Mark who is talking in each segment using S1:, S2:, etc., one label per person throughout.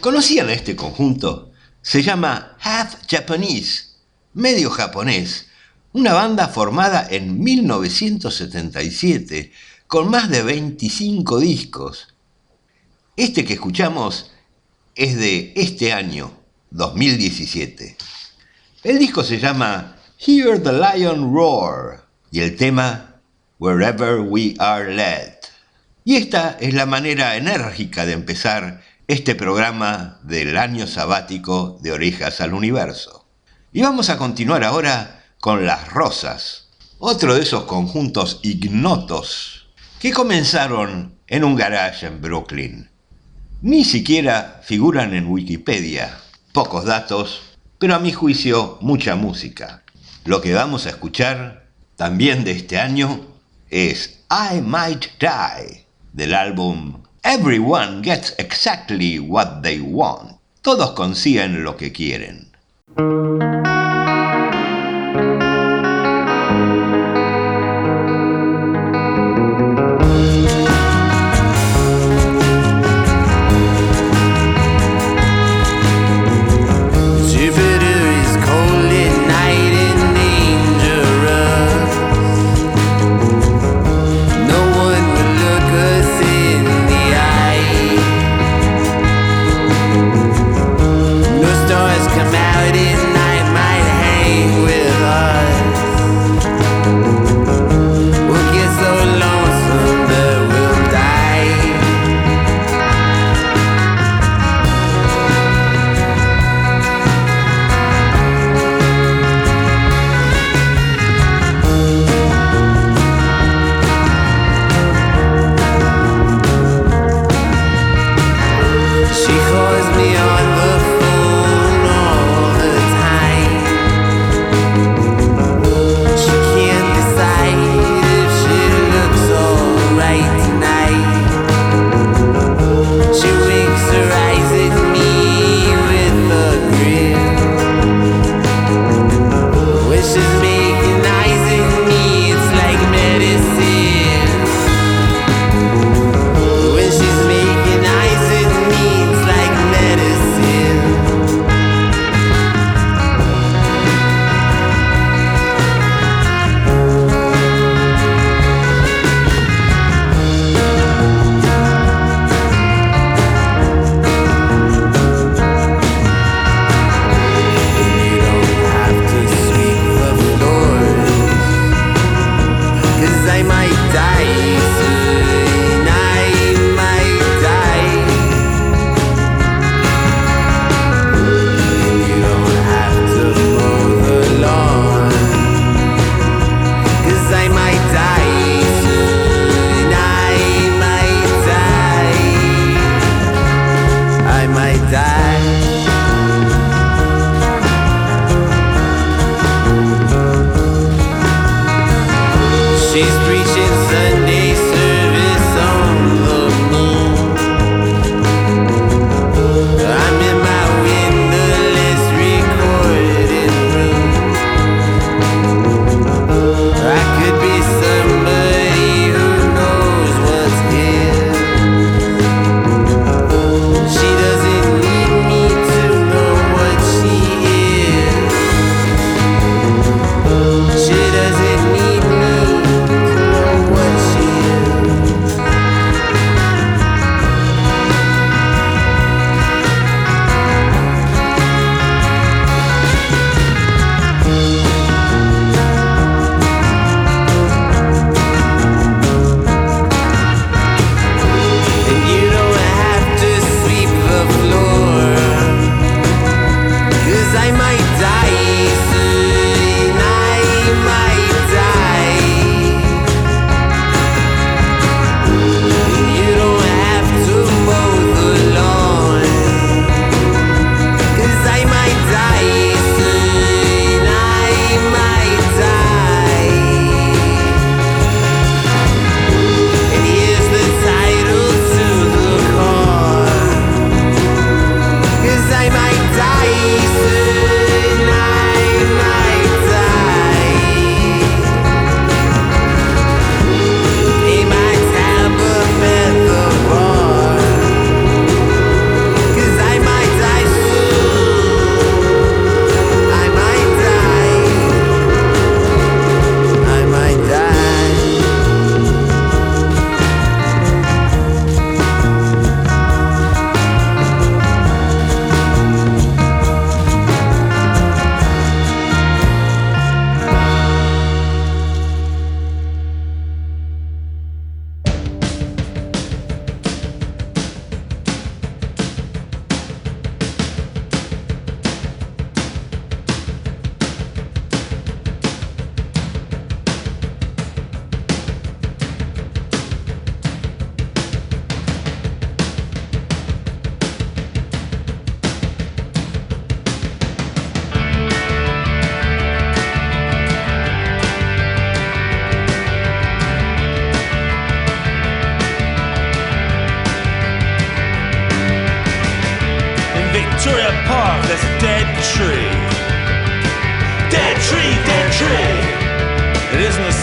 S1: ¿Conocían a este conjunto? Se llama Half Japanese, medio japonés, una banda formada en 1977 con más de 25 discos. Este que escuchamos es de este año, 2017. El disco se llama Hear the Lion Roar y el tema Wherever We Are Led. Y esta es la manera enérgica de empezar este programa del año sabático de Orejas al Universo. Y vamos a continuar ahora con Las Rosas, otro de esos conjuntos ignotos que comenzaron en un garage en Brooklyn. Ni siquiera figuran en Wikipedia, pocos datos, pero a mi juicio mucha música. Lo que vamos a escuchar también de este año es I Might Die del álbum Everyone gets exactly what they want. Todos consiguen lo que quieren.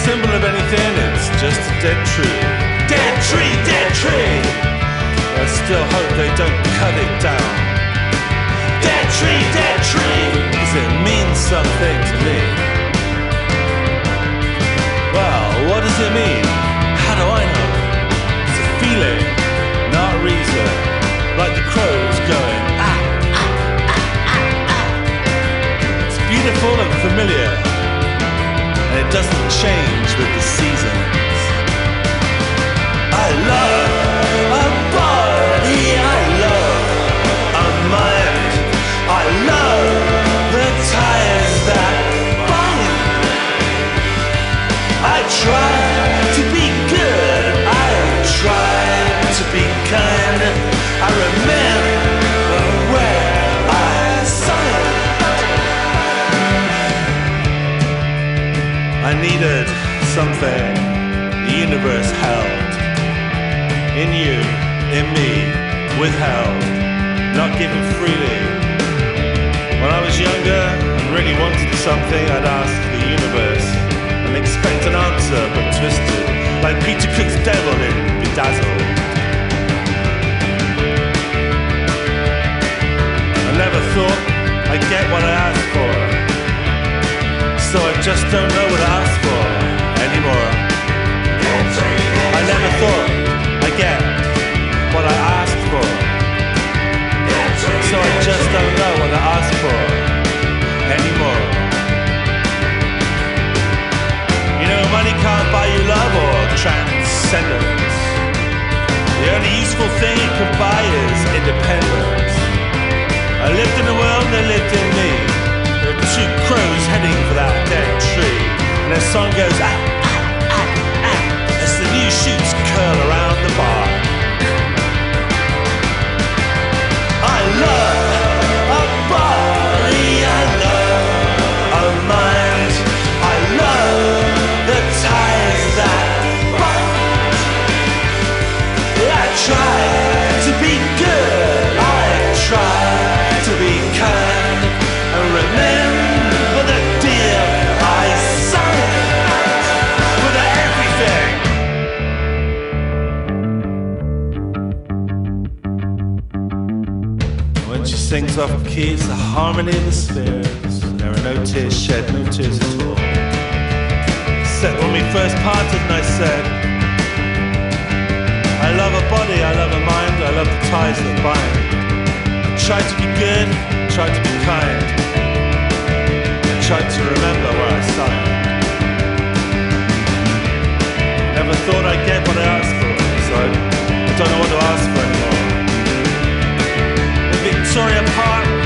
S2: Symbol of anything, it's just a dead tree. Dead tree, dead tree. I still hope they don't cut it down. Dead tree, dead tree. Cause it means something to me. Well, what does it mean? How do I know? It's a feeling, not reason. Like the crows going, ah, ah, ah, ah, ah. It's beautiful and familiar. It doesn't change with the seasons. I love something the universe held in you, in me, withheld, not given freely. When I was younger and really wanted something, I'd ask the universe and expect an answer, but twisted, like Peter Cook's devil in Bedazzled. I never thought I'd get what I asked for, so I just don't know what to ask for anymore. I never thought I'd get what I asked for, so I just don't know what to ask for anymore. You know, money can't buy you love or song goes ah, ah, ah, ah, as the new shoots curl around it's the harmony of the spheres. There are no tears shed, no tears at all. Except when we first parted, and I said, I love a body, I love a mind, I love the ties that bind. Try to be good, try to be kind. Try to remember where I signed. Never thought I'd get what I asked for, so I, I don't know what to ask for anymore. Victoria Park,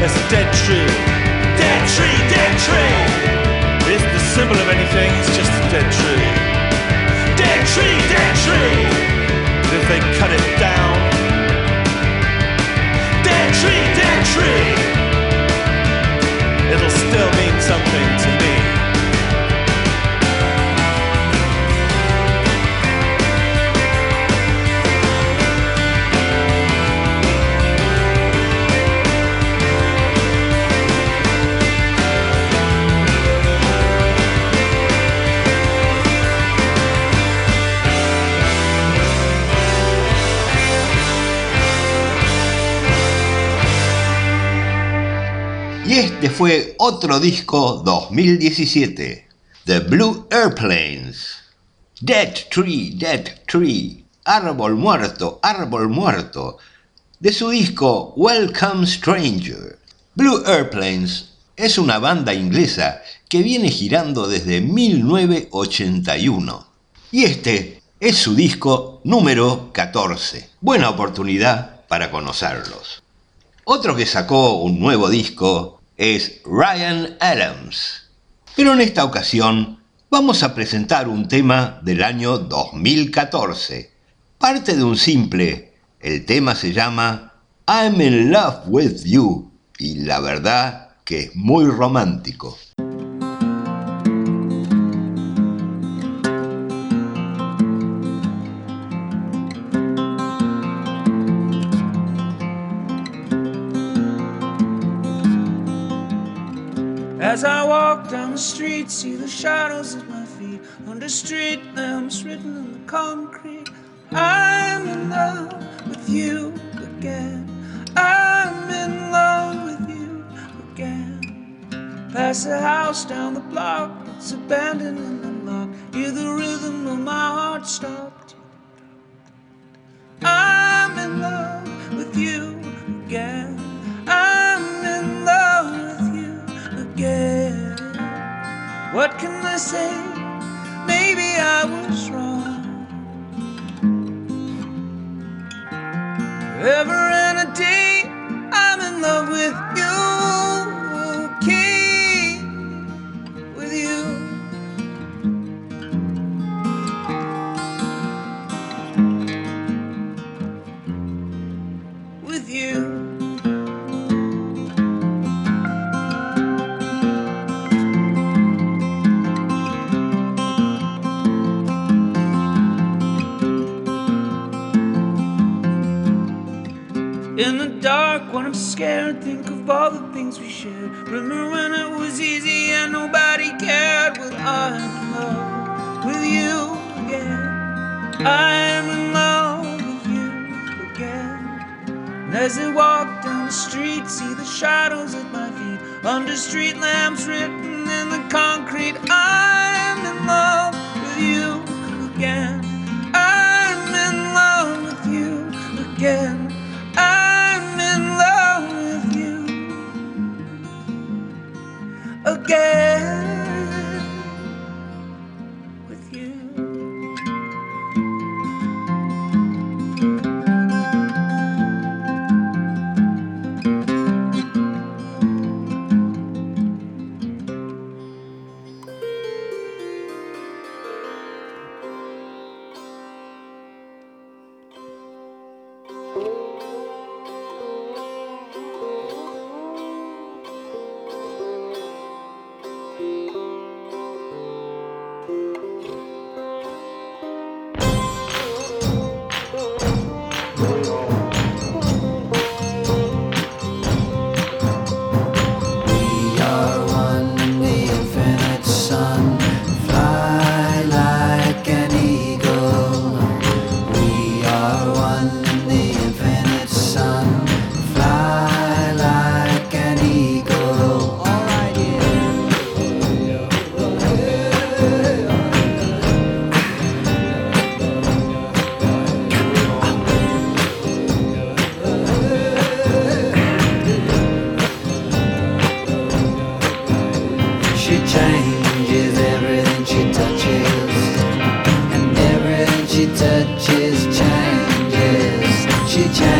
S2: there's a dead tree. Dead tree, dead tree! It isn't the symbol of anything, it's just a dead tree. Dead tree, dead tree! But if they cut it down, dead tree, dead tree! It'll still mean something to me.
S1: Este fue otro disco 2017, The Blue Airplanes. Dead Tree, Dead Tree, Árbol Muerto, Árbol Muerto, de su disco Welcome Stranger. Blue Airplanes es una banda inglesa que viene girando desde 1981. Y este es su disco número 14. Buena oportunidad para conocerlos. Otro que sacó un nuevo disco es Ryan Adams. Pero en esta ocasión vamos a presentar un tema del año 2014. Parte de un simple. El tema se llama I'm in love with you y la verdad que es muy romántico.
S2: Street, see the shadows at my feet. Under street lamps written in the concrete. I'm in love with you again. I'm in love with you again. Past the house down the block, it's abandoned and unlocked. Hear the rhythm of my heart stop. I'm in love I'm in love with you again. And as I walk down the street, see the shadows at my feet. Under street lamps written in the concrete. I'm in love
S3: she touches changes. She changes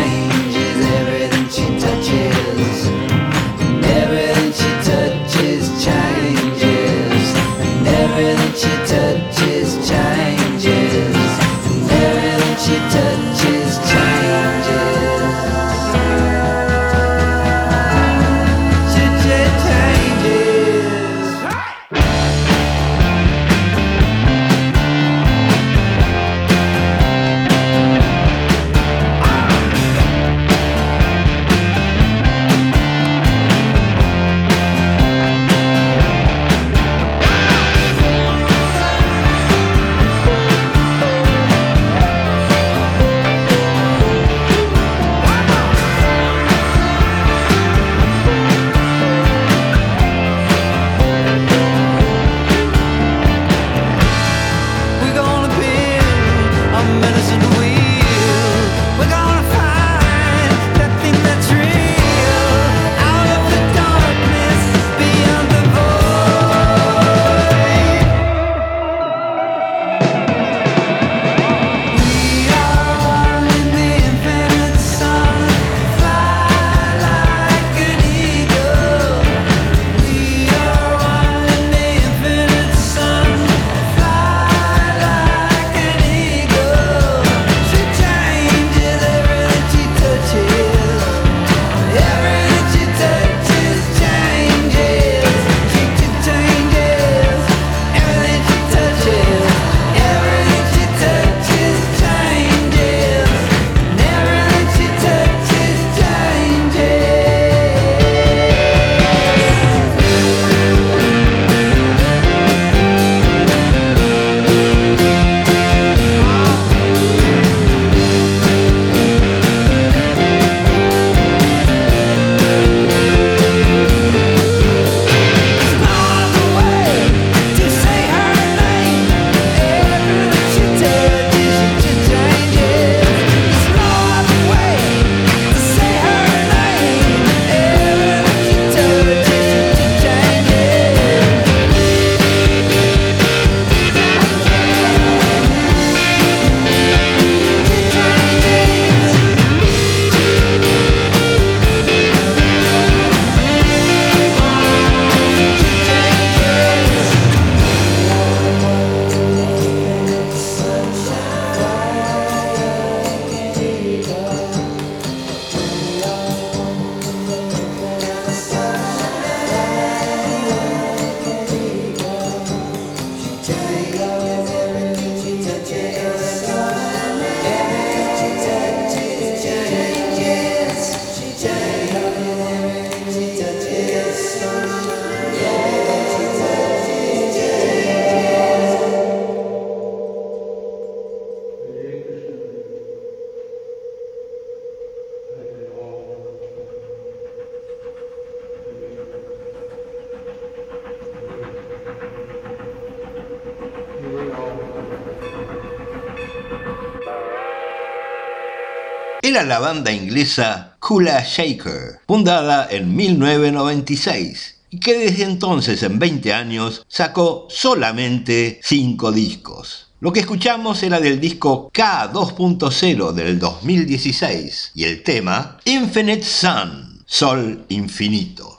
S1: era la banda inglesa Kula Shaker, fundada en 1996 y que desde entonces en 20 años sacó solamente 5 discos. Lo que escuchamos era del disco K2.0 del 2016 y el tema Infinite Sun, Sol Infinito.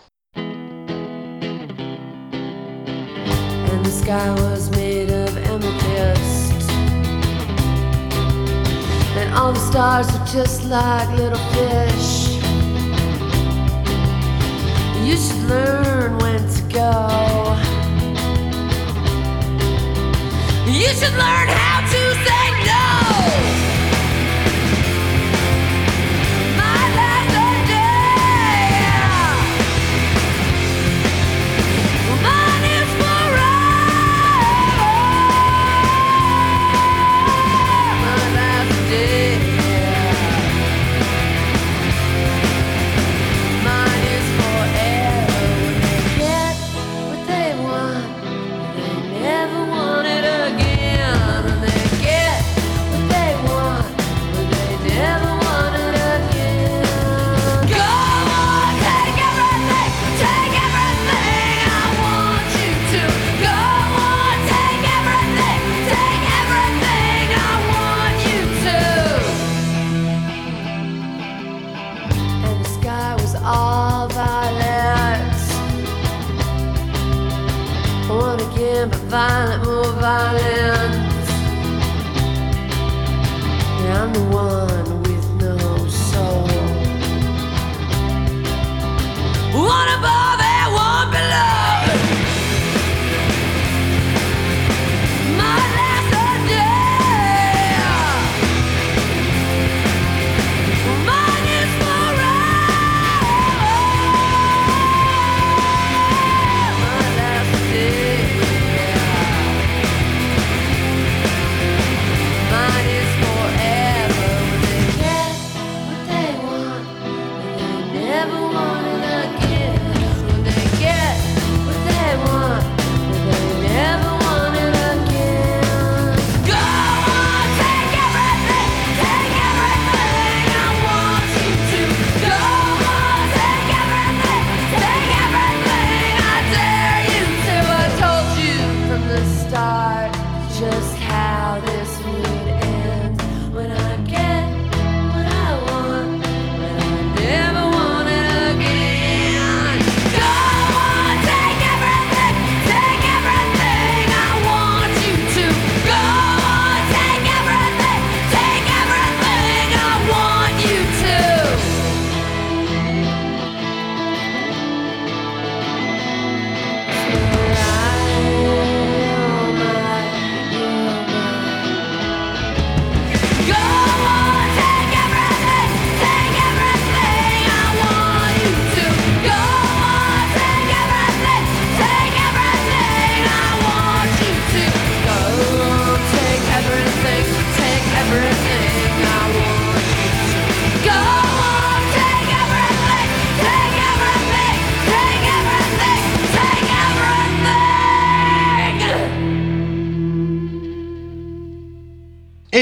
S4: All the stars are just like little fish. You should learn when to go. You should learn how to say no.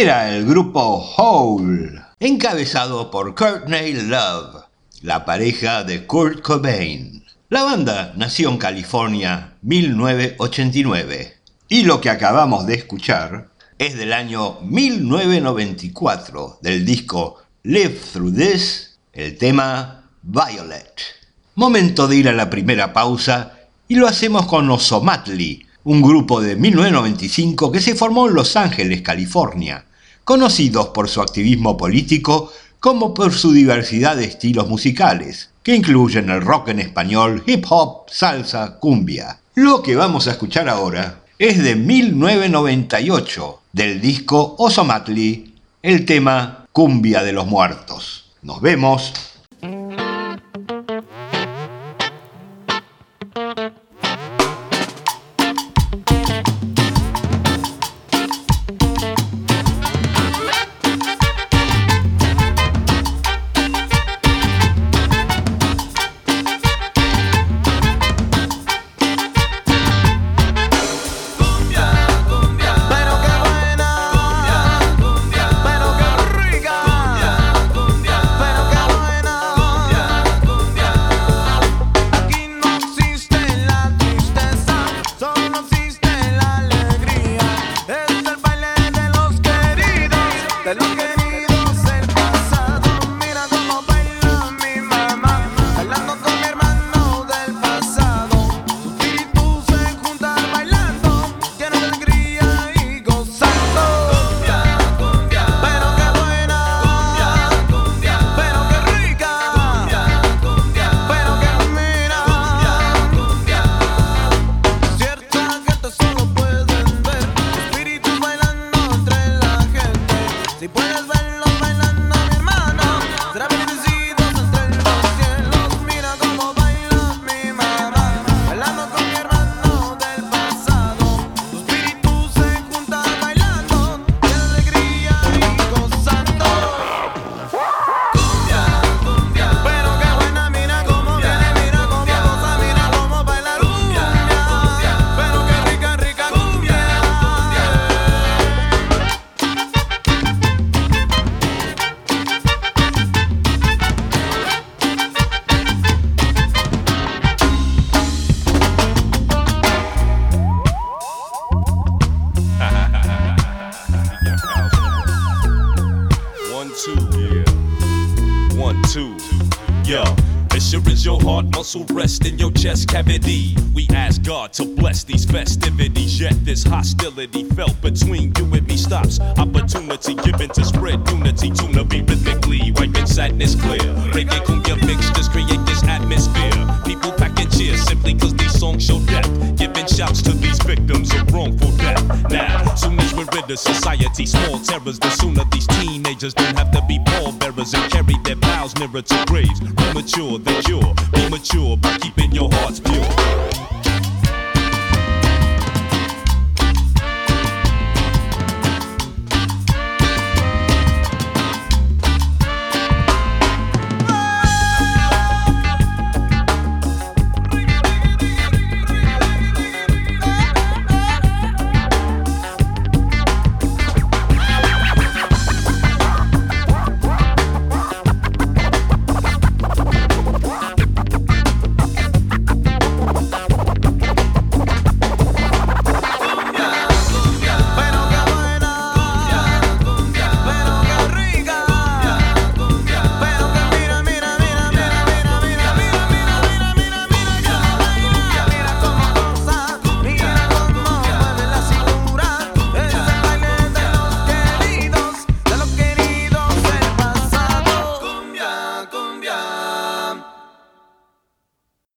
S1: Era el grupo Hole, encabezado por Courtney Love, la pareja de Kurt Cobain. La banda nació en California 1989 y lo que acabamos de escuchar es del año 1994 del disco Live Through This, el tema Violet. Momento de ir a la primera pausa y lo hacemos con Osomatli, un grupo de 1995 que se formó en Los Ángeles, California, conocidos por su activismo político como por su diversidad de estilos musicales, que incluyen el rock en español, hip hop, salsa, cumbia. Lo que vamos a escuchar ahora es de 1998, del disco Osomatli, el tema Cumbia de los Muertos. Nos vemos.
S5: Muscle rest in your chest cavity. We ask God to bless these festivities. Yet this hostility felt between you and me stops. Opportunity given to spread unity. Tuna be rhythmically wiping sadness clear. Reggae cumbia mixtures create this atmosphere. People packing cheers simply cause these songs show death. Giving shouts to these victims of wrongful death. Now, soon as we're rid of society, small terrors, the sooner these teenagers don't have to be pallbearers and carry their vows nearer to graves. Premature, the cure. Be mature by keeping your hearts pure.